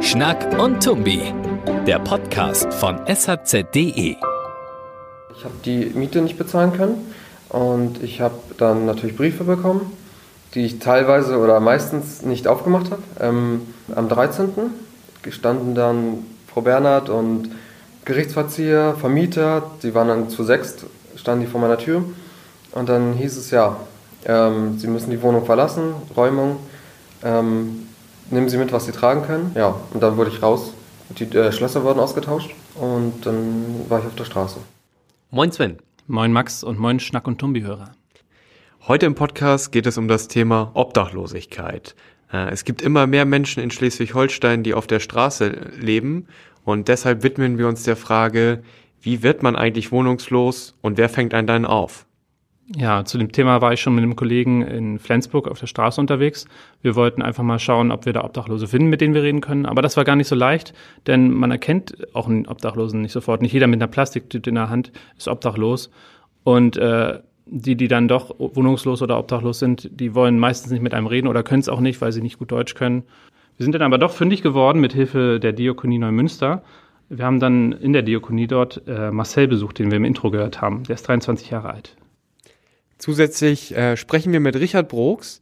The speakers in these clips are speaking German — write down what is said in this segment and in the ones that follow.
Schnack und Tumbi, der Podcast von shz.de. Ich habe die Miete nicht bezahlen können und ich habe dann natürlich Briefe bekommen, die ich teilweise oder meistens nicht aufgemacht habe. Ähm, am 13. standen dann Frau Bernhard und Gerichtsverzieher, Vermieter, die waren dann zu sechst, standen die vor meiner Tür und dann hieß es ja, ähm, sie müssen die Wohnung verlassen, Räumung. Ähm, nehmen Sie mit, was Sie tragen können. Ja, und dann wurde ich raus. Die äh, Schlösser wurden ausgetauscht und dann war ich auf der Straße. Moin Sven. Moin Max und moin Schnack- und Tumbi-Hörer. Heute im Podcast geht es um das Thema Obdachlosigkeit. Äh, es gibt immer mehr Menschen in Schleswig-Holstein, die auf der Straße leben und deshalb widmen wir uns der Frage, wie wird man eigentlich wohnungslos und wer fängt einen dann auf? Ja, zu dem Thema war ich schon mit einem Kollegen in Flensburg auf der Straße unterwegs. Wir wollten einfach mal schauen, ob wir da Obdachlose finden, mit denen wir reden können. Aber das war gar nicht so leicht, denn man erkennt auch einen Obdachlosen nicht sofort. Nicht jeder mit einer Plastiktüte in der Hand ist obdachlos. Und äh, die, die dann doch wohnungslos oder obdachlos sind, die wollen meistens nicht mit einem reden oder können es auch nicht, weil sie nicht gut Deutsch können. Wir sind dann aber doch fündig geworden mit Hilfe der Diakonie Neumünster. Wir haben dann in der Diakonie dort äh, Marcel besucht, den wir im Intro gehört haben. Der ist 23 Jahre alt. Zusätzlich äh, sprechen wir mit Richard Brooks,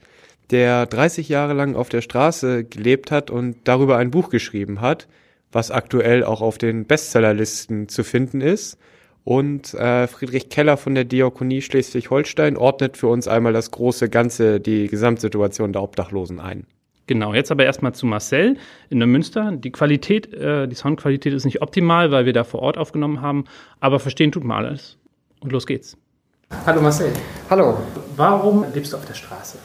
der 30 Jahre lang auf der Straße gelebt hat und darüber ein Buch geschrieben hat, was aktuell auch auf den Bestsellerlisten zu finden ist. Und äh, Friedrich Keller von der Diakonie Schleswig-Holstein ordnet für uns einmal das große Ganze, die Gesamtsituation der Obdachlosen ein. Genau, jetzt aber erstmal zu Marcel in der Münster. Die Qualität, äh, die Soundqualität ist nicht optimal, weil wir da vor Ort aufgenommen haben, aber verstehen tut man alles. Und los geht's. Hallo Marcel. Hallo. Warum lebst du auf der Straße?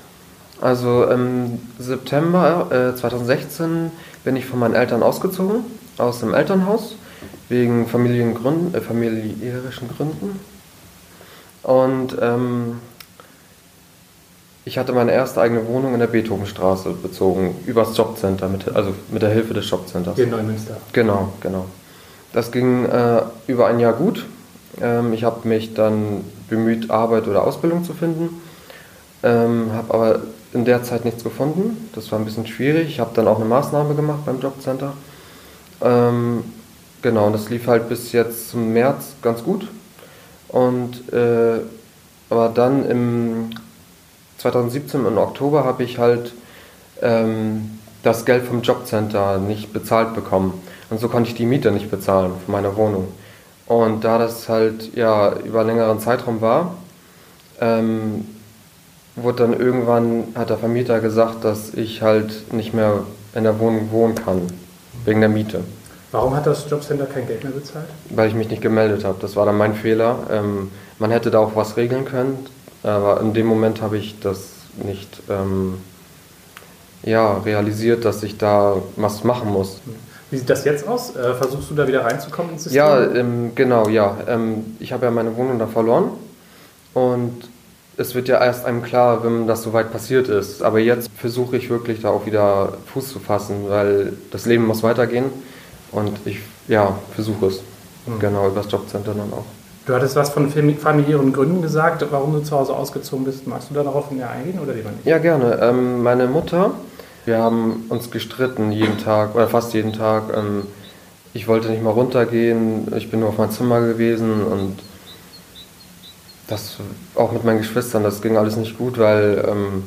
Also im September äh, 2016 bin ich von meinen Eltern ausgezogen, aus dem Elternhaus, wegen Familiengründen, äh, familiärischen Gründen. Und ähm, ich hatte meine erste eigene Wohnung in der Beethovenstraße bezogen, übers Jobcenter, mit, also mit der Hilfe des Jobcenters. Hier in Neumünster. Genau, genau. Das ging äh, über ein Jahr gut. Ähm, ich habe mich dann bemüht, Arbeit oder Ausbildung zu finden, ähm, habe aber in der Zeit nichts gefunden. Das war ein bisschen schwierig. Ich habe dann auch eine Maßnahme gemacht beim Jobcenter. Ähm, genau, und das lief halt bis jetzt zum März ganz gut. Und äh, aber dann im 2017 im Oktober habe ich halt ähm, das Geld vom Jobcenter nicht bezahlt bekommen. Und so konnte ich die Miete nicht bezahlen von meiner Wohnung. Und da das halt ja über einen längeren Zeitraum war, ähm, wurde dann irgendwann, hat der Vermieter gesagt, dass ich halt nicht mehr in der Wohnung wohnen kann, wegen der Miete. Warum hat das Jobcenter kein Geld mehr bezahlt? Weil ich mich nicht gemeldet habe. Das war dann mein Fehler. Ähm, man hätte da auch was regeln können, aber in dem Moment habe ich das nicht ähm, ja, realisiert, dass ich da was machen muss. Wie sieht das jetzt aus? Äh, versuchst du da wieder reinzukommen ins System? Ja, ähm, genau, ja. Ähm, ich habe ja meine Wohnung da verloren und es wird ja erst einem klar, wenn das soweit passiert ist. Aber jetzt versuche ich wirklich da auch wieder Fuß zu fassen, weil das Leben muss weitergehen und ich ja, versuche es. Mhm. Genau, über das Jobcenter dann auch. Du hattest was von familiären Gründen gesagt, warum du zu Hause ausgezogen bist. Magst du da darauf näher eingehen oder lieber nicht? Ja, gerne. Ähm, meine Mutter wir haben uns gestritten jeden Tag oder fast jeden Tag. Ähm, ich wollte nicht mal runtergehen, ich bin nur auf mein Zimmer gewesen und das auch mit meinen Geschwistern, das ging alles nicht gut, weil ähm,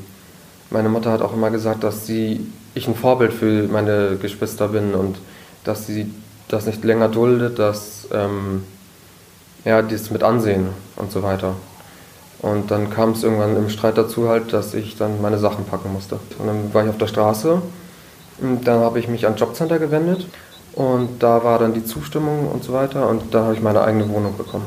meine Mutter hat auch immer gesagt, dass sie, ich ein Vorbild für meine Geschwister bin und dass sie das nicht länger duldet, dass ähm, ja, die es mit ansehen und so weiter. Und dann kam es irgendwann im Streit dazu halt, dass ich dann meine Sachen packen musste. Und dann war ich auf der Straße. Und dann habe ich mich an Jobcenter gewendet. Und da war dann die Zustimmung und so weiter. Und dann habe ich meine eigene Wohnung bekommen.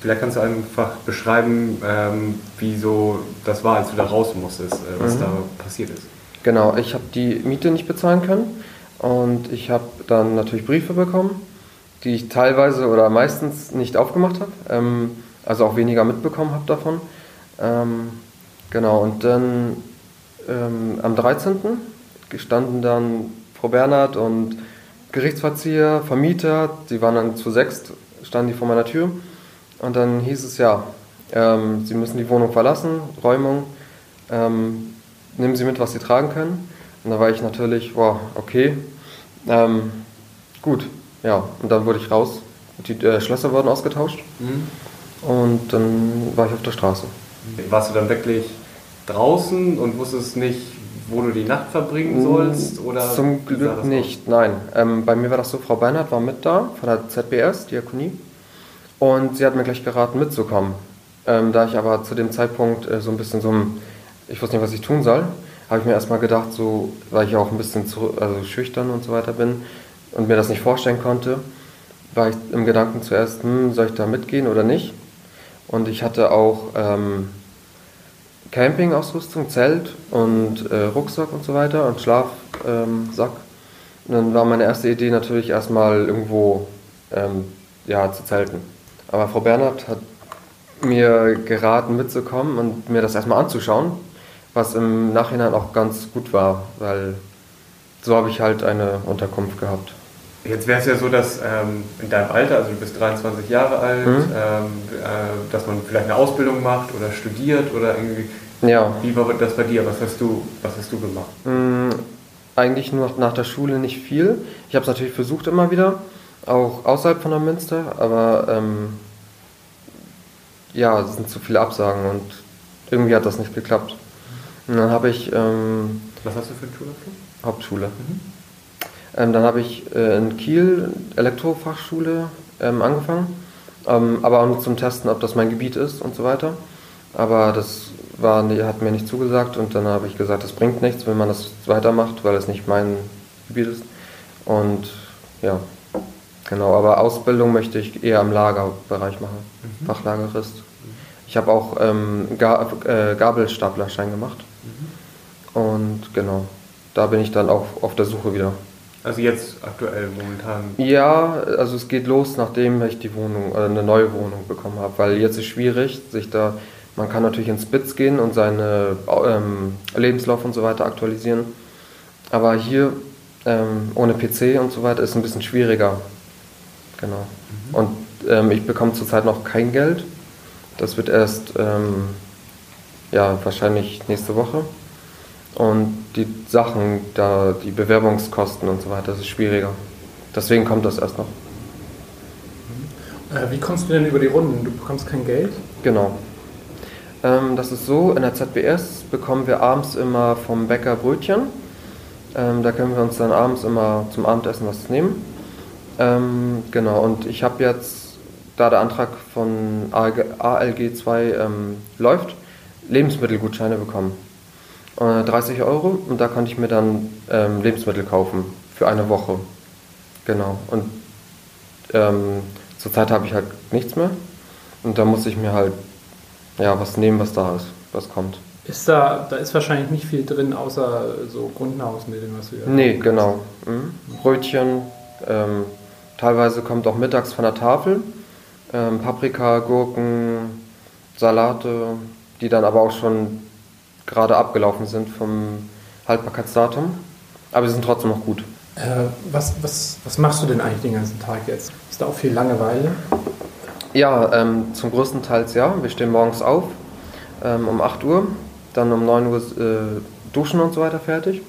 Vielleicht kannst du einfach beschreiben, ähm, wie so das war, als du da raus musstest, äh, was mhm. da passiert ist. Genau, ich habe die Miete nicht bezahlen können. Und ich habe dann natürlich Briefe bekommen, die ich teilweise oder meistens nicht aufgemacht habe. Ähm, also auch weniger mitbekommen habe davon. Ähm, genau, und dann ähm, am 13. standen dann Frau Bernhard und Gerichtsverzieher, Vermieter, die waren dann zu sechst, standen die vor meiner Tür. Und dann hieß es ja, ähm, Sie müssen die Wohnung verlassen, Räumung, ähm, nehmen Sie mit, was Sie tragen können. Und da war ich natürlich, boah, okay, ähm, gut, ja. Und dann wurde ich raus, die äh, Schlösser wurden ausgetauscht und dann war ich auf der Straße. Warst du dann wirklich draußen und wusstest nicht, wo du die Nacht verbringen sollst? Oder Zum Glück nicht, nein. Ähm, bei mir war das so, Frau Bernhard war mit da, von der ZBS, Diakonie. Und sie hat mir gleich geraten, mitzukommen. Ähm, da ich aber zu dem Zeitpunkt äh, so ein bisschen so, ein- ich wusste nicht, was ich tun soll, habe ich mir erstmal gedacht, so, weil ich auch ein bisschen zu, also schüchtern und so weiter bin und mir das nicht vorstellen konnte, war ich im Gedanken zuerst, hm, soll ich da mitgehen oder nicht? Und ich hatte auch ähm, Campingausrüstung, Zelt und äh, Rucksack und so weiter und Schlafsack. Ähm, dann war meine erste Idee natürlich erstmal irgendwo ähm, ja, zu zelten. Aber Frau Bernhard hat mir geraten, mitzukommen und mir das erstmal anzuschauen, was im Nachhinein auch ganz gut war, weil so habe ich halt eine Unterkunft gehabt. Jetzt wäre es ja so, dass ähm, in deinem Alter, also du bist 23 Jahre alt, Mhm. ähm, äh, dass man vielleicht eine Ausbildung macht oder studiert oder irgendwie. Ja, Wie war das bei dir? Was hast du, was hast du gemacht? Mm, Eigentlich nur nach der Schule nicht viel. Ich habe es natürlich versucht immer wieder, auch außerhalb von der Münster, aber ähm, ja, es sind zu viele Absagen und irgendwie hat das nicht geklappt. Und dann habe ich ähm, Was hast du für einen Schulabschluss? Hauptschule. Ähm, dann habe ich äh, in Kiel Elektrofachschule ähm, angefangen, ähm, aber auch nur zum Testen, ob das mein Gebiet ist und so weiter. Aber das war, nee, hat mir nicht zugesagt und dann habe ich gesagt, das bringt nichts, wenn man das weitermacht, weil es nicht mein Gebiet ist. Und ja, genau, aber Ausbildung möchte ich eher im Lagerbereich machen, Fachlagerist. Ich habe auch ähm, Ga äh, Gabelstaplerschein gemacht. Und genau, da bin ich dann auch auf der Suche wieder. Also jetzt aktuell momentan. Ja, also es geht los, nachdem ich die Wohnung, äh, eine neue Wohnung bekommen habe, weil jetzt ist schwierig, sich da, man kann natürlich ins Spitz gehen und seine ähm, Lebenslauf und so weiter aktualisieren, aber hier ähm, ohne PC und so weiter ist ein bisschen schwieriger. Genau. Und ähm, ich bekomme zurzeit noch kein Geld. Das wird erst, ähm, ja, wahrscheinlich nächste Woche. Und die Sachen, da die Bewerbungskosten und so weiter, das ist schwieriger. Deswegen kommt das erst noch. Äh, wie kommst du denn über die Runden? Du bekommst kein Geld? Genau. Ähm, das ist so, in der ZBS bekommen wir abends immer vom Bäcker Brötchen. Ähm, da können wir uns dann abends immer zum Abendessen was nehmen. Ähm, genau, und ich habe jetzt, da der Antrag von ALG, ALG 2 ähm, läuft, Lebensmittelgutscheine bekommen. Äh, 30 Euro und da konnte ich mir dann ähm, Lebensmittel kaufen für eine Woche. Genau. Und ähm, zurzeit habe ich halt nichts mehr. Und da muss ich mir halt ja, was nehmen, was da ist, was kommt. Ist da, da ist wahrscheinlich nicht viel drin, außer so Grundnahrungsmittel, was ja. Nee, genau. Mhm. Brötchen, ähm, teilweise kommt auch mittags von der Tafel. Ähm, Paprika, Gurken, Salate, die dann aber auch schon gerade abgelaufen sind vom Haltbarkeitsdatum. Aber sie sind trotzdem noch gut. Äh, was, was, was machst du denn eigentlich den ganzen Tag jetzt? Ist da auch viel Langeweile? Ja, ähm, zum größten Teil ja. Wir stehen morgens auf ähm, um 8 Uhr, dann um 9 Uhr äh, duschen und so weiter fertig.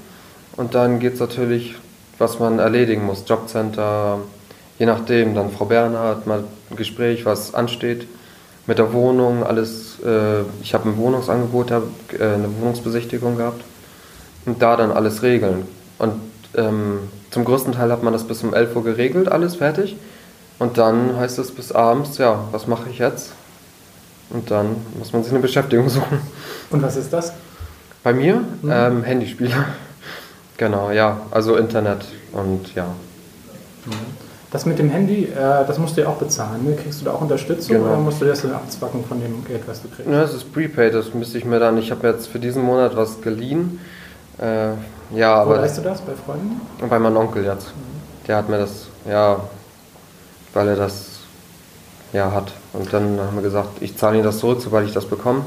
Und dann geht es natürlich, was man erledigen muss. Jobcenter, je nachdem, dann Frau Bernhard, mal ein Gespräch, was ansteht. Mit der Wohnung, alles. Äh, ich habe ein Wohnungsangebot, hab, äh, eine Wohnungsbesichtigung gehabt. Und da dann alles regeln. Und ähm, zum größten Teil hat man das bis um 11 Uhr geregelt, alles fertig. Und dann heißt es bis abends, ja, was mache ich jetzt? Und dann muss man sich eine Beschäftigung suchen. Und was ist das? Bei mir ähm, Handyspiele. Genau, ja, also Internet und ja. Das mit dem Handy, äh, das musst du ja auch bezahlen. Ne? Kriegst du da auch Unterstützung Genau. oder musst du das dann abzwacken von dem Geld, was du kriegst? Ja, das ist Prepaid, das müsste ich mir dann, ich habe jetzt für diesen Monat was geliehen. Äh, ja, Wo aber leist du das? Bei Freunden? bei meinem Onkel jetzt. Der hat mir das, ja, weil er das ja hat. Und dann haben wir gesagt, ich zahle ihm das zurück, sobald ich das bekomme.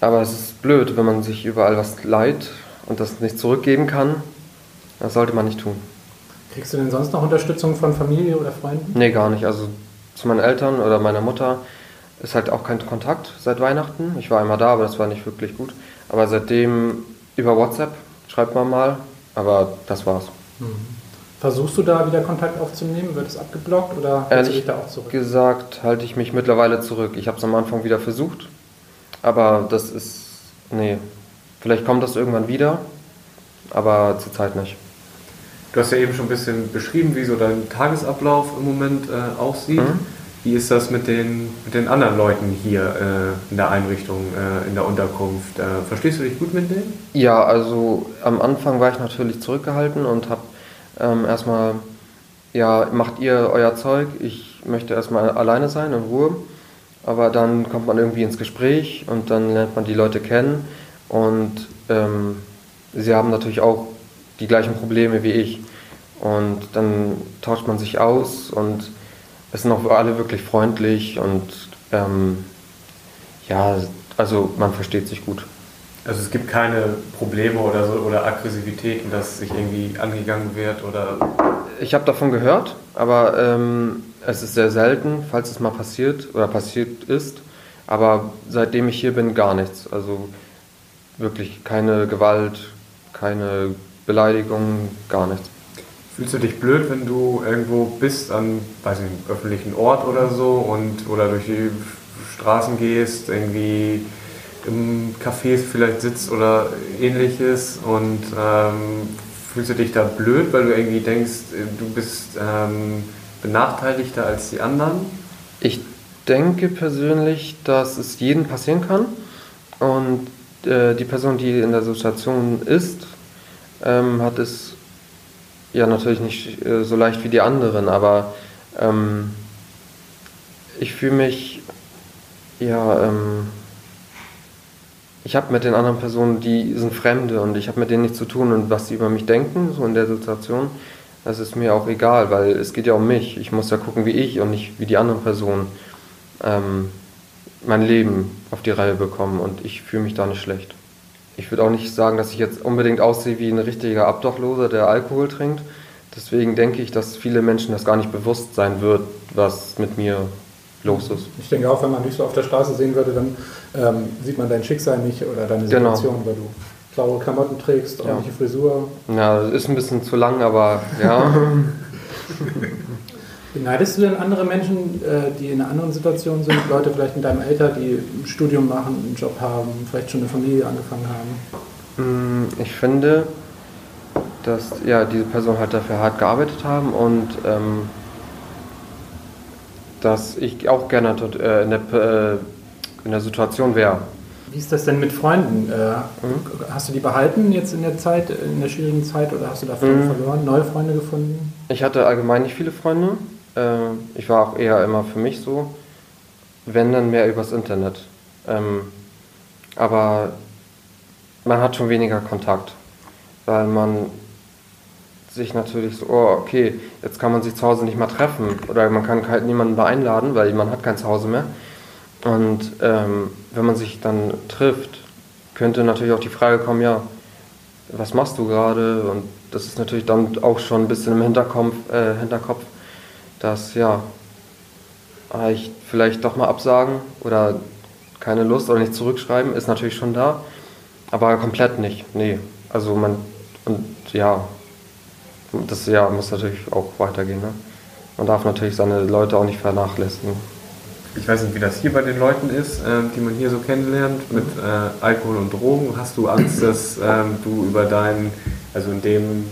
Aber es ist blöd, wenn man sich überall was leiht und das nicht zurückgeben kann. Das sollte man nicht tun. Kriegst du denn sonst noch Unterstützung von Familie oder Freunden? Nee, gar nicht. Also zu meinen Eltern oder meiner Mutter ist halt auch kein Kontakt seit Weihnachten. Ich war einmal da, aber das war nicht wirklich gut. Aber seitdem über WhatsApp schreibt man mal, aber das war's. Versuchst du da wieder Kontakt aufzunehmen? Wird es abgeblockt oder hältst du Ehrlich dich da auch zurück? gesagt halte ich mich mittlerweile zurück. Ich habe es am Anfang wieder versucht, aber das ist, nee, vielleicht kommt das irgendwann wieder, aber zurzeit nicht. Du hast ja eben schon ein bisschen beschrieben, wie so dein Tagesablauf im Moment äh, aussieht. Mhm. Wie ist das mit den, mit den anderen Leuten hier äh, in der Einrichtung, äh, in der Unterkunft? Äh, verstehst du dich gut mit denen? Ja, also am Anfang war ich natürlich zurückgehalten und habe ähm, erstmal, ja, macht ihr euer Zeug, ich möchte erstmal alleine sein, in Ruhe. Aber dann kommt man irgendwie ins Gespräch und dann lernt man die Leute kennen und ähm, sie haben natürlich auch die gleichen Probleme wie ich. Und dann tauscht man sich aus und es sind auch alle wirklich freundlich und ähm, ja, also man versteht sich gut. Also es gibt keine Probleme oder so oder Aggressivitäten, dass sich irgendwie angegangen wird oder Ich habe davon gehört, aber ähm, es ist sehr selten, falls es mal passiert oder passiert ist. Aber seitdem ich hier bin, gar nichts. Also wirklich keine Gewalt, keine Beleidigung, gar nichts. Fühlst du dich blöd, wenn du irgendwo bist an, weiß nicht, einem öffentlichen Ort oder so und oder durch die Straßen gehst, irgendwie im Café vielleicht sitzt oder ähnliches und ähm, fühlst du dich da blöd, weil du irgendwie denkst, du bist ähm, benachteiligter als die anderen? Ich denke persönlich, dass es jedem passieren kann. Und äh, die Person, die in der Situation ist, ähm, hat es ja natürlich nicht äh, so leicht wie die anderen, aber ähm, ich fühle mich, ja, ähm, ich habe mit den anderen Personen, die sind Fremde und ich habe mit denen nichts zu tun und was sie über mich denken, so in der Situation, das ist mir auch egal, weil es geht ja um mich. Ich muss ja gucken, wie ich und nicht wie die anderen Personen ähm, mein Leben auf die Reihe bekommen und ich fühle mich da nicht schlecht. Ich würde auch nicht sagen, dass ich jetzt unbedingt aussehe wie ein richtiger Obdachloser, der Alkohol trinkt. Deswegen denke ich, dass viele Menschen das gar nicht bewusst sein wird, was mit mir los ist. Ich denke auch, wenn man dich so auf der Straße sehen würde, dann ähm, sieht man dein Schicksal nicht oder deine Genau. Situation, weil du blaue Klamotten trägst, Ja. ordentliche Frisur. Ja, das ist ein bisschen zu lang, aber ja. Beneidest du denn andere Menschen, äh, die in einer anderen Situation sind? Leute vielleicht mit deinem Alter, die ein Studium machen, einen Job haben, vielleicht schon eine Familie angefangen haben? Mm, Ich finde, dass ja, diese Personen halt dafür hart gearbeitet haben und ähm, dass ich auch gerne dort, äh, in, der, äh, in der Situation wäre. Wie ist das denn mit Freunden? Äh, Mhm. Hast du die behalten jetzt in der Zeit, in der schwierigen Zeit oder hast du da Freunde Mhm. verloren, neue Freunde gefunden? Ich hatte allgemein nicht viele Freunde. Äh, ich war auch eher immer für mich so, wenn dann mehr übers Internet. Ähm, aber man hat schon weniger Kontakt, weil man sich natürlich so, oh, okay, jetzt kann man sich zu Hause nicht mehr treffen oder man kann halt niemanden mehr einladen, weil man hat kein Zuhause mehr. Und ähm, wenn man sich dann trifft, könnte natürlich auch die Frage kommen, ja, was machst du gerade? Und das ist natürlich dann auch schon ein bisschen im Hinterkopf, äh, Hinterkopf dass ja, ich vielleicht doch mal absagen oder keine Lust oder nicht zurückschreiben, ist natürlich schon da, aber komplett nicht. Nee, also man, und ja, das ja, muss natürlich auch weitergehen. Ne? Man darf natürlich seine Leute auch nicht vernachlässigen. Ich weiß nicht, wie das hier bei den Leuten ist, ähm, die man hier so kennenlernt mit äh, Alkohol und Drogen. Hast du Angst, dass ähm, du über deinen, also in dem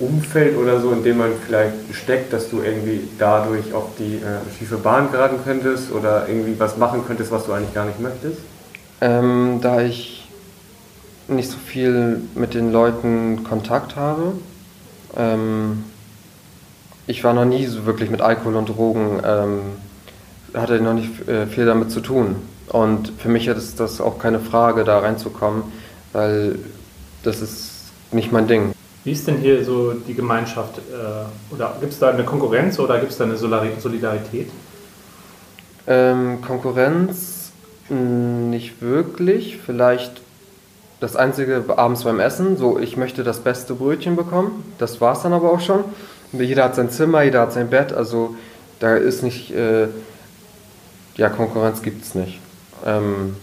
Umfeld oder so, in dem man vielleicht steckt, dass du irgendwie dadurch auf die äh, schiefe Bahn geraten könntest oder irgendwie was machen könntest, was du eigentlich gar nicht möchtest? Ähm, da ich nicht so viel mit den Leuten Kontakt habe, ähm, ich war noch nie so wirklich mit Alkohol und Drogen, ähm, hatte noch nicht äh, viel damit zu tun. Und für mich ist das auch keine Frage, da reinzukommen, weil das ist nicht mein Ding. Wie ist denn hier so die Gemeinschaft? Äh, oder gibt es da eine Konkurrenz oder gibt es da eine Solidarität? Ähm, Konkurrenz mh, nicht wirklich. Vielleicht das einzige abends beim Essen. So, ich möchte das beste Brötchen bekommen. Das war es dann aber auch schon. Jeder hat sein Zimmer, jeder hat sein Bett. Also da ist nicht, äh, ja, Konkurrenz gibt es nicht. Ähm,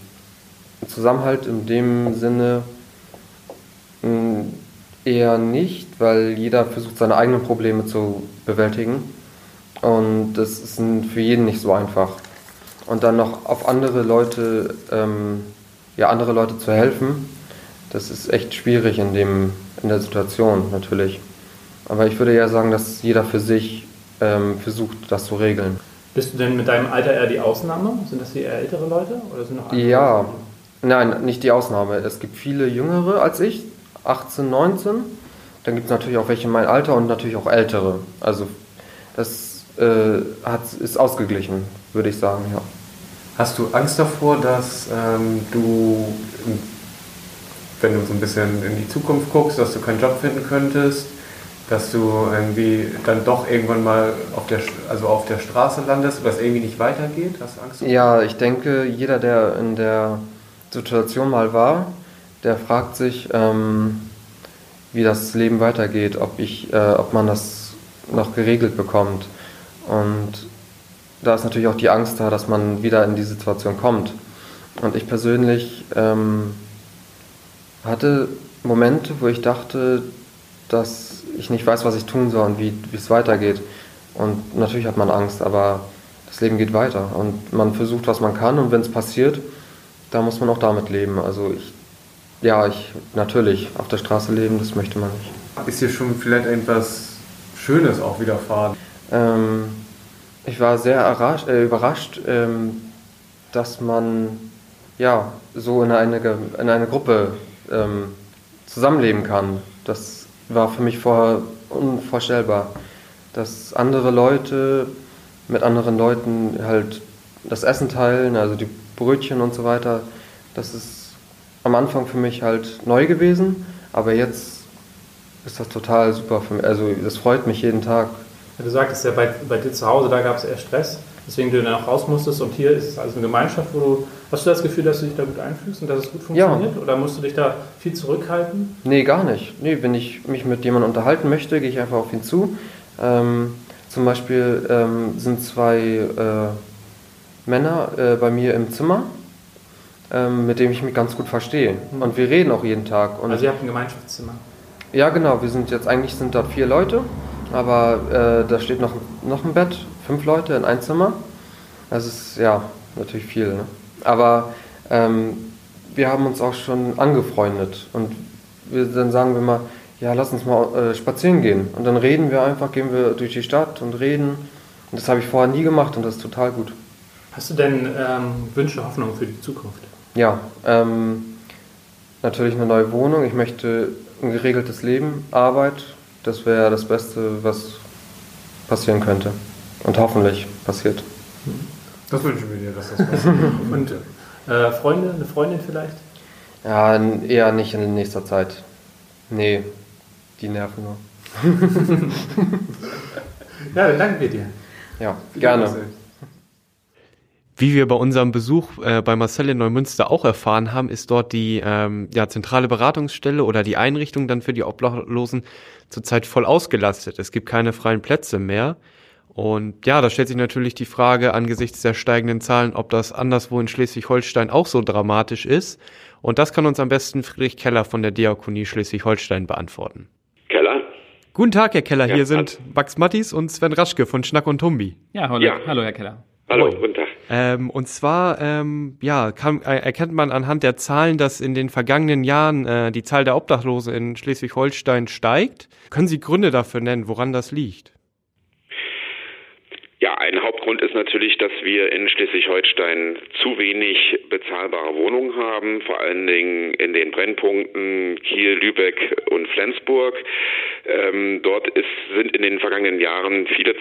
Zusammenhalt in dem Sinne mh, eher nicht, weil jeder versucht, seine eigenen Probleme zu bewältigen. Und das ist für jeden nicht so einfach. Und dann noch auf andere Leute, ähm, ja, andere Leute zu helfen, das ist echt schwierig in, dem, in der Situation natürlich. Aber ich würde ja sagen, dass jeder für sich ähm, versucht, das zu regeln. Bist du denn mit deinem Alter eher die Ausnahme? Sind das eher ältere Leute oder sind noch andere? Ja, nein, nicht die Ausnahme. Es gibt viele Jüngere als ich, 18, 19. Dann gibt es natürlich auch welche in meinem Alter und natürlich auch ältere. Also das äh, hat, ist ausgeglichen, würde ich sagen, ja. Hast du Angst davor, dass ähm, du, wenn du so ein bisschen in die Zukunft guckst, dass du keinen Job finden könntest, dass du irgendwie dann doch irgendwann mal auf der, also auf der Straße landest, was irgendwie nicht weitergeht? Hast du Angst davor? Ja, ich denke, jeder, der in der Situation mal war, der fragt sich, ähm, wie das Leben weitergeht, ob, ich, äh, ob man das noch geregelt bekommt. Und da ist natürlich auch die Angst da, dass man wieder in die Situation kommt. Und ich persönlich ähm, hatte Momente, wo ich dachte, dass ich nicht weiß, was ich tun soll und wie es weitergeht. Und natürlich hat man Angst, aber das Leben geht weiter und man versucht, was man kann und wenn es passiert, da muss man auch damit leben. Also ich, ja, ich natürlich auf der Straße leben, das möchte man nicht. Ist dir schon vielleicht etwas Schönes auch widerfahren? Ähm, ich war sehr äh, überrascht, ähm, dass man ja so in eine, in eine Gruppe ähm, zusammenleben kann. Das war für mich vorher unvorstellbar, dass andere Leute mit anderen Leuten halt das Essen teilen, also die Brötchen und so weiter. Das ist am Anfang für mich halt neu gewesen, aber jetzt ist das total super für mich. Also das freut mich jeden Tag. Du sagtest ja, bei, bei dir zu Hause, da gab es eher Stress, weswegen du dann auch raus musstest und hier ist es also eine Gemeinschaft, wo du, hast du das Gefühl, dass du dich da gut einfühlst und dass es gut funktioniert? Ja. Oder musst du dich da viel zurückhalten? Nee, gar nicht. Nee, wenn ich mich mit jemandem unterhalten möchte, gehe ich einfach auf ihn zu. Ähm, zum Beispiel ähm, sind zwei äh, Männer äh, bei mir im Zimmer, ähm, mit denen ich mich ganz gut verstehe. Mhm. Und wir reden auch jeden Tag. Und also ihr habt ein Gemeinschaftszimmer? Ja, genau. Wir sind jetzt, eigentlich sind da vier Leute. Aber äh, da steht noch, noch ein Bett, fünf Leute in ein Zimmer. Das ist ja natürlich viel. Ne? Aber ähm, wir haben uns auch schon angefreundet und wir, dann sagen wir mal, ja, lass uns mal äh, spazieren gehen. Und dann reden wir einfach, gehen wir durch die Stadt und reden. Und das habe ich vorher nie gemacht und das ist total gut. Hast du denn ähm, Wünsche, Hoffnungen für die Zukunft? Ja, ähm, natürlich eine neue Wohnung. Ich möchte ein geregeltes Leben, Arbeit, das wäre das Beste, was passieren könnte. Und hoffentlich passiert. Das wünschen wir dir, dass das passiert. Und äh, Freunde, eine Freundin vielleicht? Ja, eher nicht in nächster Zeit. Nee, die nerven nur. ja, dann danken wir dir. Ja, gerne. Wie wir bei unserem Besuch äh, bei Marcel in Neumünster auch erfahren haben, ist dort die ähm, ja, zentrale Beratungsstelle oder die Einrichtung dann für die Obdachlosen zurzeit voll ausgelastet. Es gibt keine freien Plätze mehr. Und ja, da stellt sich natürlich die Frage angesichts der steigenden Zahlen, ob das anderswo in Schleswig-Holstein auch so dramatisch ist. Und das kann uns am besten Friedrich Keller von der Diakonie Schleswig-Holstein beantworten. Keller? Guten Tag, Herr Keller. Ja, Hier sind Max Mattis und Sven Raschke von Schnack und Tumbi. Ja, hallo, ja. hallo Herr Keller. Hallo, guten Tag. Ähm, und zwar ähm, ja, kann, äh, erkennt man anhand der Zahlen, dass in den vergangenen Jahren äh, die Zahl der Obdachlosen in Schleswig-Holstein steigt. Können Sie Gründe dafür nennen, woran das liegt? Ja, ein Hauptgrund ist natürlich, dass wir in Schleswig-Holstein zu wenig bezahlbare Wohnungen haben, vor allen Dingen in den Brennpunkten Kiel, Lübeck und Flensburg. Ähm, dort ist, sind in den vergangenen Jahren viele,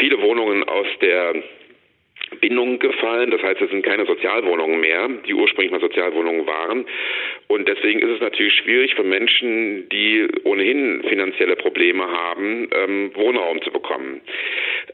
viele Wohnungen aus der Bindungen gefallen. Das heißt, es sind keine Sozialwohnungen mehr, die ursprünglich mal Sozialwohnungen waren. Und deswegen ist es natürlich schwierig für Menschen, die ohnehin finanzielle Probleme haben, ähm, Wohnraum zu bekommen.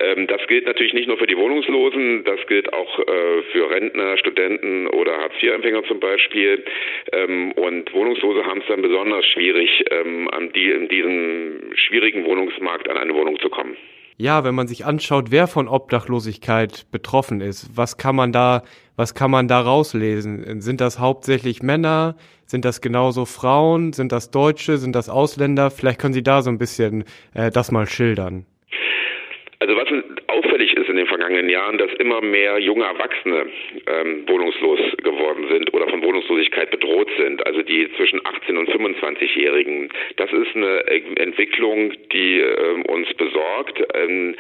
Ähm, das gilt natürlich nicht nur für die Wohnungslosen, das gilt auch äh, für Rentner, Studenten oder Hartz-IV-Empfänger zum Beispiel. Ähm, und Wohnungslose haben es dann besonders schwierig, ähm, an die, in diesem schwierigen Wohnungsmarkt an eine Wohnung zu kommen. Ja, wenn man sich anschaut, wer von Obdachlosigkeit betroffen ist, was kann man da, was kann man da rauslesen? Sind das hauptsächlich Männer? Sind das genauso Frauen? Sind das Deutsche? Sind das Ausländer? Vielleicht können Sie da so ein bisschen äh, das mal schildern. Also was auffällig ist in den vergangenen Jahren, dass immer mehr junge Erwachsene ähm, wohnungslos geworden sind oder von Wohnungslosigkeit bedroht sind, also die zwischen 18 und 25-Jährigen. Das ist eine Entwicklung, die ähm, uns besorgt. Ähm,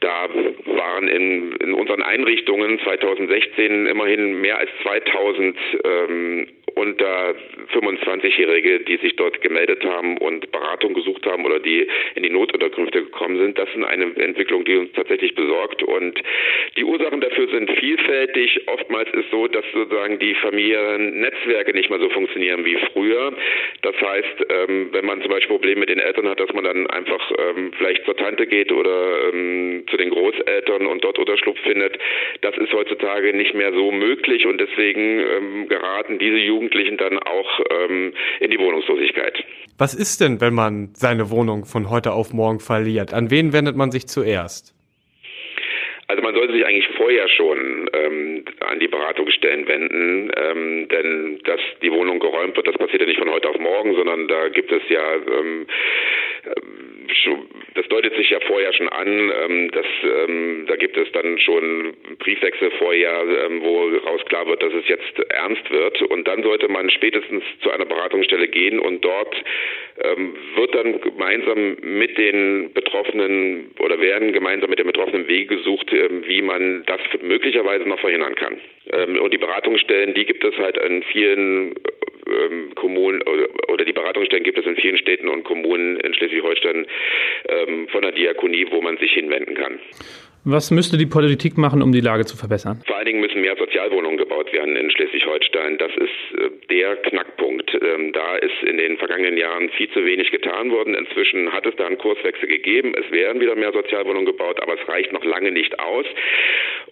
da waren in, in, unseren Einrichtungen 2016 immerhin mehr als 2000 ähm, unter 25-Jährige, die sich dort gemeldet haben und Beratung gesucht haben oder die in die Notunterkünfte gekommen sind. Das ist eine Entwicklung, die uns tatsächlich besorgt. Und die Ursachen dafür sind vielfältig. Oftmals ist so, dass sozusagen die Familiennetzwerke nicht mehr so funktionieren wie früher. Das heißt, ähm, wenn man zum Beispiel Probleme mit den Eltern hat, dass man dann einfach ähm, vielleicht zur Tante geht oder ähm, zu den Großeltern und dort Unterschlupf findet. Das ist heutzutage nicht mehr so möglich und deswegen geraten diese Jugendlichen dann auch in die Wohnungslosigkeit. Was ist denn, wenn man seine Wohnung von heute auf morgen verliert? An wen wendet man sich zuerst? Also man sollte sich eigentlich vorher schon ähm, an die Beratungsstellen wenden, ähm, denn dass die Wohnung geräumt wird, das passiert ja nicht von heute auf morgen, sondern da gibt es ja ähm, das deutet sich ja vorher schon an, ähm, dass ähm, da gibt es dann schon Briefwechsel vorher, ähm, wo raus klar wird, dass es jetzt ernst wird. Und dann sollte man spätestens zu einer Beratungsstelle gehen und dort ähm, wird dann gemeinsam mit den Betroffenen oder werden gemeinsam mit den Betroffenen Wege gesucht, ähm, wie man das möglicherweise noch verhindern kann. Ähm, und die Beratungsstellen, die gibt es halt in vielen ähm, Kommunen oder, oder, die Beratungsstellen gibt es in vielen Städten und Kommunen in Schleswig-Holstein ähm, von der Diakonie, wo man sich hinwenden kann. Was müsste die Politik machen, um die Lage zu verbessern? Vor allen Dingen müssen mehr Sozialwohnungen gebaut werden in Schleswig-Holstein. Das ist äh, der Knackpunkt. Ähm, da ist in den vergangenen Jahren viel zu wenig getan worden. Inzwischen hat es da einen Kurswechsel gegeben. Es werden wieder mehr Sozialwohnungen gebaut, aber es reicht noch lange nicht aus.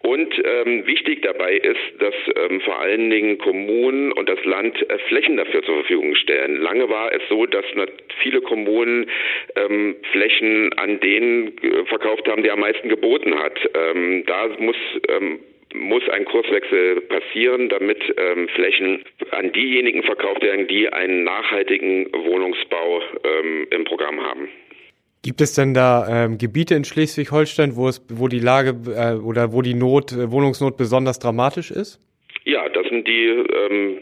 Und ähm, wichtig dabei ist, dass ähm, vor allen Dingen Kommunen und das Land äh, Flächen dafür zur Verfügung stellen. Lange war es so, dass viele Kommunen ähm, Flächen an denen äh, verkauft haben, die am meisten geboten haben hat. Ähm, da muss ähm, muss ein Kurswechsel passieren, damit ähm, Flächen an diejenigen verkauft werden, die einen nachhaltigen Wohnungsbau ähm, im Programm haben. Gibt es denn da ähm, Gebiete in Schleswig-Holstein, wo es, wo die Lage äh, oder wo die Not, Wohnungsnot besonders dramatisch ist? Ja, das sind die ähm,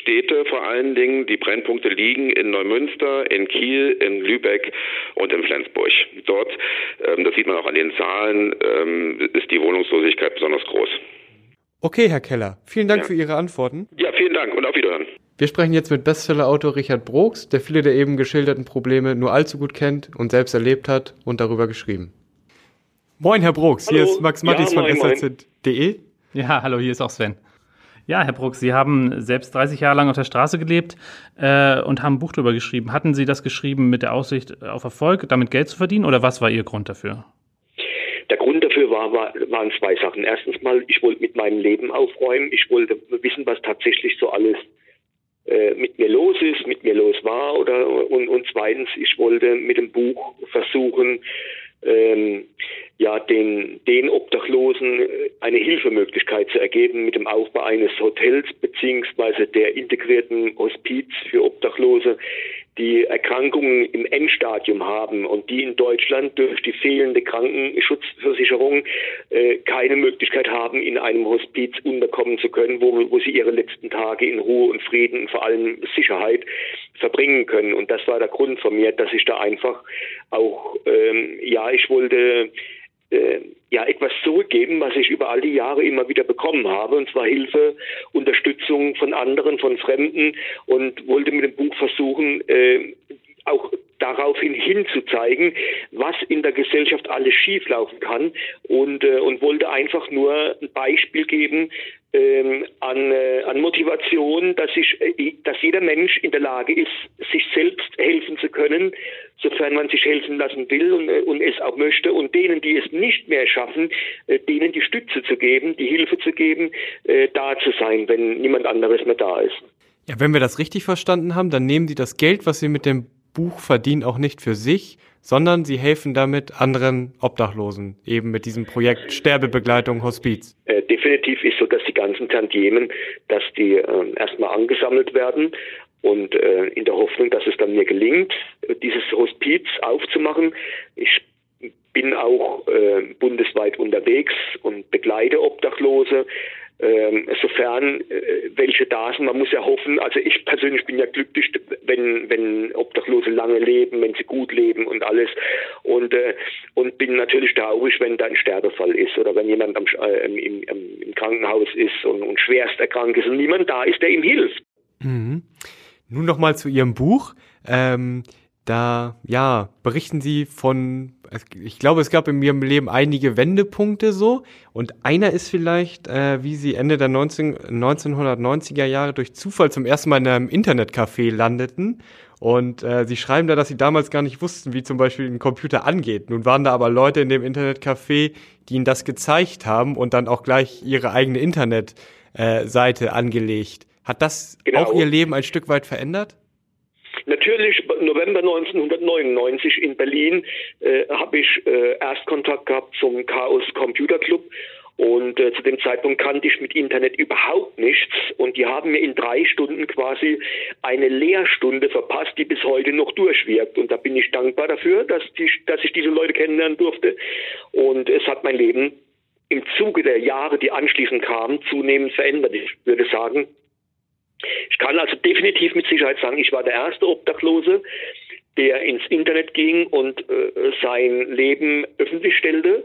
Städte vor allen Dingen. Die Brennpunkte liegen in Neumünster, in Kiel, in Lübeck und in Flensburg. Dort, ähm, das sieht man auch an den Zahlen, ähm, ist die Wohnungslosigkeit besonders groß. Okay, Herr Keller, vielen Dank ja. für Ihre Antworten. Ja, vielen Dank und auf Wiederhören. Wir sprechen jetzt mit Bestsellerautor Richard Brooks, der viele der eben geschilderten Probleme nur allzu gut kennt und selbst erlebt hat und darüber geschrieben. Moin, Herr Brooks, hallo. hier ist Max Mattis ja, von SAZ.de. Ja, hallo, hier ist auch Sven. Ja, Herr Bruck, Sie haben selbst 30 Jahre lang auf der Straße gelebt äh, und haben ein Buch darüber geschrieben. Hatten Sie das geschrieben mit der Aussicht auf Erfolg, damit Geld zu verdienen oder was war Ihr Grund dafür? Der Grund dafür war, war, waren zwei Sachen. Erstens mal, ich wollte mit meinem Leben aufräumen. Ich wollte wissen, was tatsächlich so alles äh, mit mir los ist, mit mir los war. Oder, und, und zweitens, ich wollte mit dem Buch versuchen, ähm, ja, den, den Obdachlosen eine Hilfemöglichkeit zu ergeben mit dem Aufbau eines Hotels beziehungsweise der integrierten Hospiz für Obdachlose, die Erkrankungen im Endstadium haben und die in Deutschland durch die fehlende Krankenschutzversicherung äh, keine Möglichkeit haben, in einem Hospiz unterkommen zu können, wo, wo sie ihre letzten Tage in Ruhe und Frieden und vor allem Sicherheit verbringen können. Und das war der Grund von mir, dass ich da einfach auch, ähm, ja, ich wollte äh, ja etwas zurückgeben, was ich über all die Jahre immer wieder bekommen habe, und zwar Hilfe, Unterstützung von anderen, von Fremden und wollte mit dem Buch versuchen, äh, auch daraufhin hinzuzeigen, was in der Gesellschaft alles schieflaufen kann und, äh, und wollte einfach nur ein Beispiel geben, ähm, an, äh, an Motivation, dass, ich, äh, dass jeder Mensch in der Lage ist, sich selbst helfen zu können, sofern man sich helfen lassen will und, äh, und es auch möchte. Und denen, die es nicht mehr schaffen, äh, denen die Stütze zu geben, die Hilfe zu geben, äh, da zu sein, wenn niemand anderes mehr da ist. Ja, wenn wir das richtig verstanden haben, dann nehmen Sie das Geld, was Sie mit dem Buch verdient auch nicht für sich, sondern sie helfen damit anderen Obdachlosen, eben mit diesem Projekt Sterbebegleitung Hospiz. Äh, definitiv ist so, dass die ganzen Tantiemen, dass die äh, erstmal angesammelt werden und äh, in der Hoffnung, dass es dann mir gelingt, dieses Hospiz aufzumachen. Ich bin auch äh, bundesweit unterwegs und begleite Obdachlose ähm, sofern äh, welche da sind. Man muss ja hoffen, also ich persönlich bin ja glücklich, wenn, wenn Obdachlose lange leben, wenn sie gut leben und alles. Und, äh, und bin natürlich traurig, wenn da ein Sterbefall ist oder wenn jemand am, äh, im, im, Krankenhaus ist und, und schwerst erkrankt ist und niemand da ist, der ihm hilft. Mhm. Nun nochmal zu Ihrem Buch. Ähm, da, ja, berichten Sie von, ich glaube, es gab in Ihrem Leben einige Wendepunkte so. Und einer ist vielleicht, äh, wie Sie Ende der 19, 1990er Jahre durch Zufall zum ersten Mal in einem Internetcafé landeten. Und äh, Sie schreiben da, dass Sie damals gar nicht wussten, wie zum Beispiel ein Computer angeht. Nun waren da aber Leute in dem Internetcafé, die Ihnen das gezeigt haben und dann auch gleich Ihre eigene Internetseite äh, angelegt. Hat das genau. auch Ihr Leben ein Stück weit verändert? Natürlich, November 1999 in Berlin äh, habe ich äh, Erstkontakt gehabt zum Chaos Computer Club. Und äh, zu dem Zeitpunkt kannte ich mit Internet überhaupt nichts. Und die haben mir in drei Stunden quasi eine Lehrstunde verpasst, die bis heute noch durchwirkt. Und da bin ich dankbar dafür, dass, die, dass ich diese Leute kennenlernen durfte. Und es hat mein Leben im Zuge der Jahre, die anschließend kamen, zunehmend verändert. Ich würde sagen, ich kann also definitiv mit Sicherheit sagen, ich war der erste Obdachlose, der ins Internet ging und äh, sein Leben öffentlich stellte.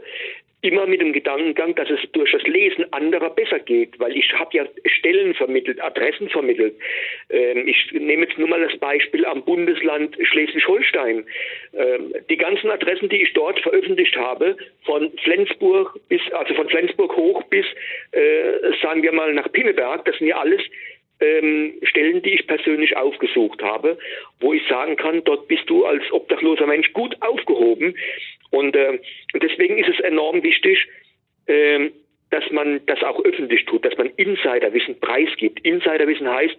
Immer mit dem Gedankengang, dass es durch das Lesen anderer besser geht, weil ich habe ja Stellen vermittelt, Adressen vermittelt. Ähm, ich nehme jetzt nur mal das Beispiel am Bundesland Schleswig-Holstein. Ähm, die ganzen Adressen, die ich dort veröffentlicht habe, von Flensburg bis, also von Flensburg hoch bis, äh, sagen wir mal, nach Pinneberg, das sind ja alles ähm, Stellen, die ich persönlich aufgesucht habe, wo ich sagen kann, dort bist du als obdachloser Mensch gut aufgehoben. Und äh, deswegen ist es enorm wichtig, äh, dass man das auch öffentlich tut, dass man Insiderwissen preisgibt. Insiderwissen heißt,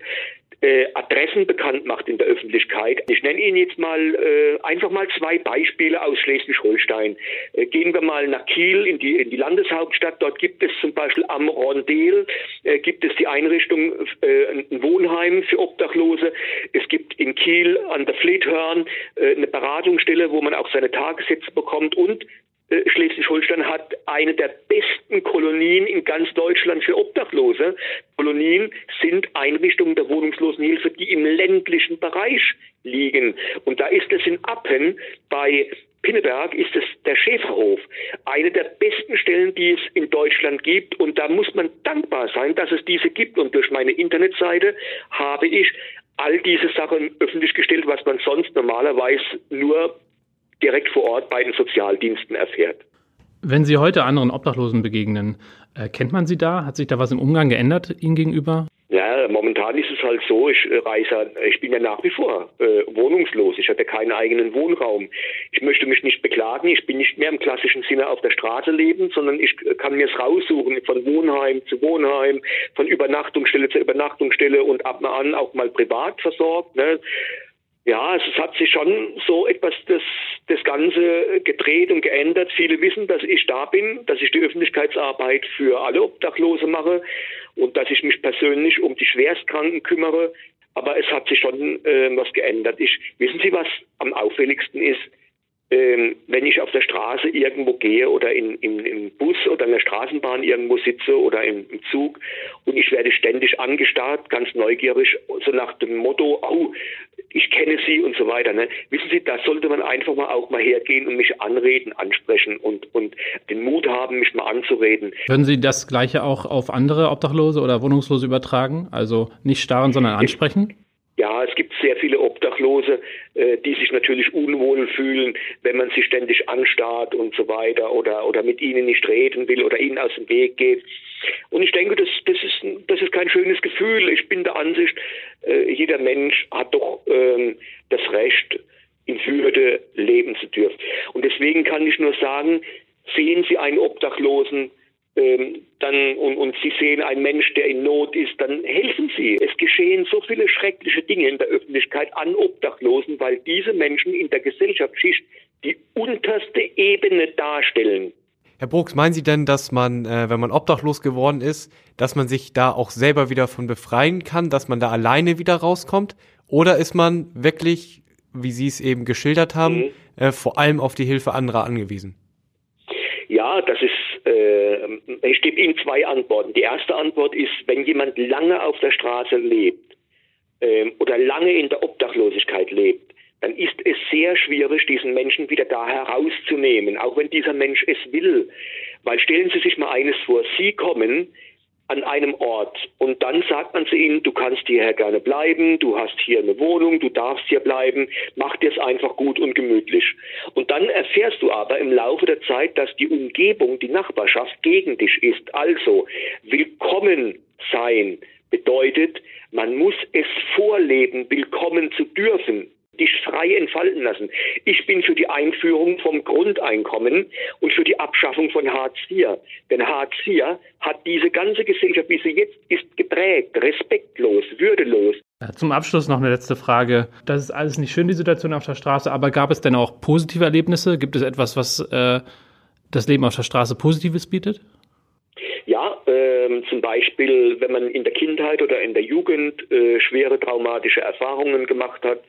äh, Adressen bekannt macht in der Öffentlichkeit. Ich nenne Ihnen jetzt mal äh, einfach mal zwei Beispiele aus Schleswig-Holstein. Äh, gehen wir mal nach Kiel in die, in die Landeshauptstadt. Dort gibt es zum Beispiel am Rondel äh, gibt es die Einrichtung äh, ein Wohnheim für Obdachlose. Es gibt in Kiel an der Flethörn äh, eine Beratungsstelle, wo man auch seine Tagessätze bekommt und Schleswig-Holstein hat eine der besten Kolonien in ganz Deutschland für Obdachlose. Kolonien sind Einrichtungen der Wohnungslosenhilfe, die im ländlichen Bereich liegen. Und da ist es in Appen bei Pinneberg ist es der Schäferhof. Eine der besten Stellen, die es in Deutschland gibt. Und da muss man dankbar sein, dass es diese gibt. Und durch meine Internetseite habe ich all diese Sachen öffentlich gestellt, was man sonst normalerweise nur direkt vor Ort bei den Sozialdiensten erfährt. Wenn Sie heute anderen Obdachlosen begegnen, äh, kennt man sie da? Hat sich da was im Umgang geändert Ihnen gegenüber? Ja, momentan ist es halt so, ich äh, reise, ich bin ja nach wie vor äh, wohnungslos. Ich hatte keinen eigenen Wohnraum. Ich möchte mich nicht beklagen. Ich bin nicht mehr im klassischen Sinne auf der Straße leben, sondern ich kann mir es raussuchen von Wohnheim zu Wohnheim, von Übernachtungsstelle zu Übernachtungsstelle und ab und an auch mal privat versorgt. Ne? Ja, es hat sich schon so etwas das, das Ganze gedreht und geändert. Viele wissen, dass ich da bin, dass ich die Öffentlichkeitsarbeit für alle Obdachlose mache und dass ich mich persönlich um die Schwerstkranken kümmere. Aber es hat sich schon äh, was geändert. Ich, wissen Sie, was am auffälligsten ist? ähm, wenn ich auf der Straße irgendwo gehe oder in, in, im Bus oder in der Straßenbahn irgendwo sitze oder im, im Zug und ich werde ständig angestarrt, ganz neugierig, so nach dem Motto, oh, ich kenne Sie und so weiter. Ne? Wissen Sie, da sollte man einfach mal auch mal hergehen und mich anreden, ansprechen und, und den Mut haben, mich mal anzureden. Würden Sie das Gleiche auch auf andere Obdachlose oder Wohnungslose übertragen? Also nicht starren, sondern ansprechen? Ja, es gibt sehr viele Obdachlose, äh, die sich natürlich unwohl fühlen, wenn man sie ständig anstarrt und so weiter oder, oder mit ihnen nicht reden will oder ihnen aus dem Weg geht. Und ich denke, das, das, ist, das ist kein schönes Gefühl. Ich bin der Ansicht, äh, jeder Mensch hat doch ähm, das Recht, in Würde leben zu dürfen. Und deswegen kann ich nur sagen, sehen Sie einen Obdachlosen, ähm, dann, und, und Sie sehen einen Mensch, der in Not ist, dann helfen Sie. Es geschehen so viele schreckliche Dinge in der Öffentlichkeit an Obdachlosen, weil diese Menschen in der Gesellschaftsschicht die unterste Ebene darstellen. Herr Brooks, meinen Sie denn, dass man, äh, wenn man obdachlos geworden ist, dass man sich da auch selber wieder von befreien kann, dass man da alleine wieder rauskommt? Oder ist man wirklich, wie Sie es eben geschildert haben, mhm. äh, vor allem auf die Hilfe anderer angewiesen? Ja, das ist, äh, ich gebe Ihnen zwei Antworten. Die erste Antwort ist, wenn jemand lange auf der Straße lebt äh, oder lange in der Obdachlosigkeit lebt, dann ist es sehr schwierig, diesen Menschen wieder da herauszunehmen, auch wenn dieser Mensch es will. Weil stellen Sie sich mal eines vor, Sie kommen an einem Ort und dann sagt man zu ihnen, du kannst hierher gerne bleiben, du hast hier eine Wohnung, du darfst hier bleiben, mach dir es einfach gut und gemütlich. Und dann erfährst du aber im Laufe der Zeit, dass die Umgebung, die Nachbarschaft gegen dich ist. Also willkommen sein bedeutet, man muss es vorleben, willkommen zu dürfen dich frei entfalten lassen. Ich bin für die Einführung vom Grundeinkommen und für die Abschaffung von Hartz IV. Denn Hartz IV hat diese ganze Gesellschaft, wie sie jetzt ist, geprägt, respektlos, würdelos. Zum Abschluss noch eine letzte Frage. Das ist alles nicht schön, die Situation auf der Straße, aber gab es denn auch positive Erlebnisse? Gibt es etwas, was äh, das Leben auf der Straße Positives bietet? Ja, ähm, zum Beispiel, wenn man in der Kindheit oder in der Jugend äh, schwere traumatische Erfahrungen gemacht hat,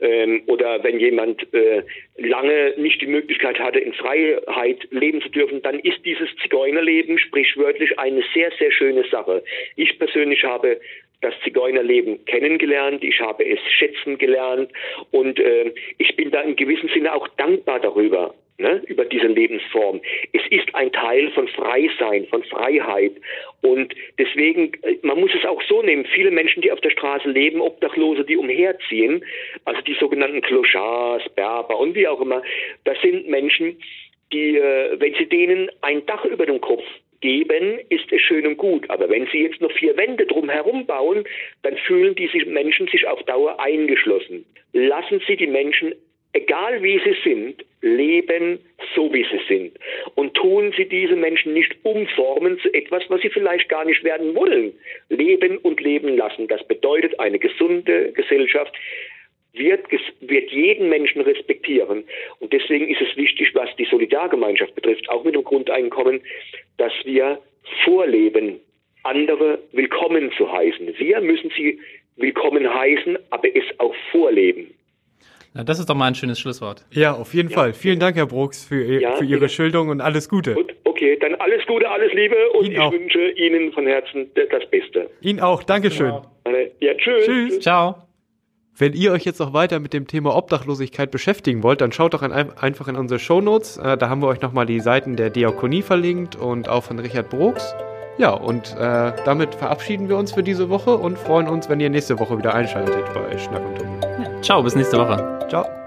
ähm, oder wenn jemand äh, lange nicht die Möglichkeit hatte, in Freiheit leben zu dürfen, dann ist dieses Zigeunerleben sprichwörtlich eine sehr, sehr schöne Sache. Ich persönlich habe das Zigeunerleben kennengelernt, ich habe es schätzen gelernt und äh, ich bin da in gewissem Sinne auch dankbar darüber ne, über diese Lebensform. Es ist ein Teil von Freisein, von Freiheit. Und deswegen, äh, man muss es auch so nehmen, viele Menschen, die auf der Straße leben, Obdachlose, die umherziehen, also die sogenannten Clochards, Berber und wie auch immer, das sind Menschen, die, äh, wenn sie denen ein Dach über dem Kopf geben, ist es schön und gut. Aber wenn Sie jetzt noch vier Wände drumherum bauen, dann fühlen diese Menschen sich auf Dauer eingeschlossen. Lassen Sie die Menschen egal wie sie sind, leben so wie sie sind. Und tun sie diese Menschen nicht umformen zu etwas, was sie vielleicht gar nicht werden wollen. Leben und leben lassen. Das bedeutet, eine gesunde Gesellschaft wird, wird jeden Menschen respektieren. Und deswegen ist es wichtig, was die Solidargemeinschaft betrifft, auch mit dem Grundeinkommen, dass wir vorleben, andere willkommen zu heißen. Wir müssen sie willkommen heißen, aber es auch vorleben. Na, das ist doch mal ein schönes Schlusswort. Ja, auf jeden ja. Fall. Vielen Dank, Herr Brooks, für, ja, für Ihre bitte. Schilderung und alles Gute. Gut, okay, dann alles Gute, alles Liebe und Ihnen ich auch. wünsche Ihnen von Herzen das Beste. Ihnen auch, Dankeschön. Genau. Ja, tschüss. Tschüss. Ciao. Wenn ihr euch jetzt noch weiter mit dem Thema Obdachlosigkeit beschäftigen wollt, dann schaut doch einfach in unsere Shownotes. Äh, da haben wir euch nochmal die Seiten der Diakonie verlinkt und auch von Richard Brooks. Ja, und äh, damit verabschieden wir uns für diese Woche und freuen uns, wenn ihr nächste Woche wieder einschaltet bei Schnack und Dumm. Ja, ciao, bis nächste Woche. Ciao.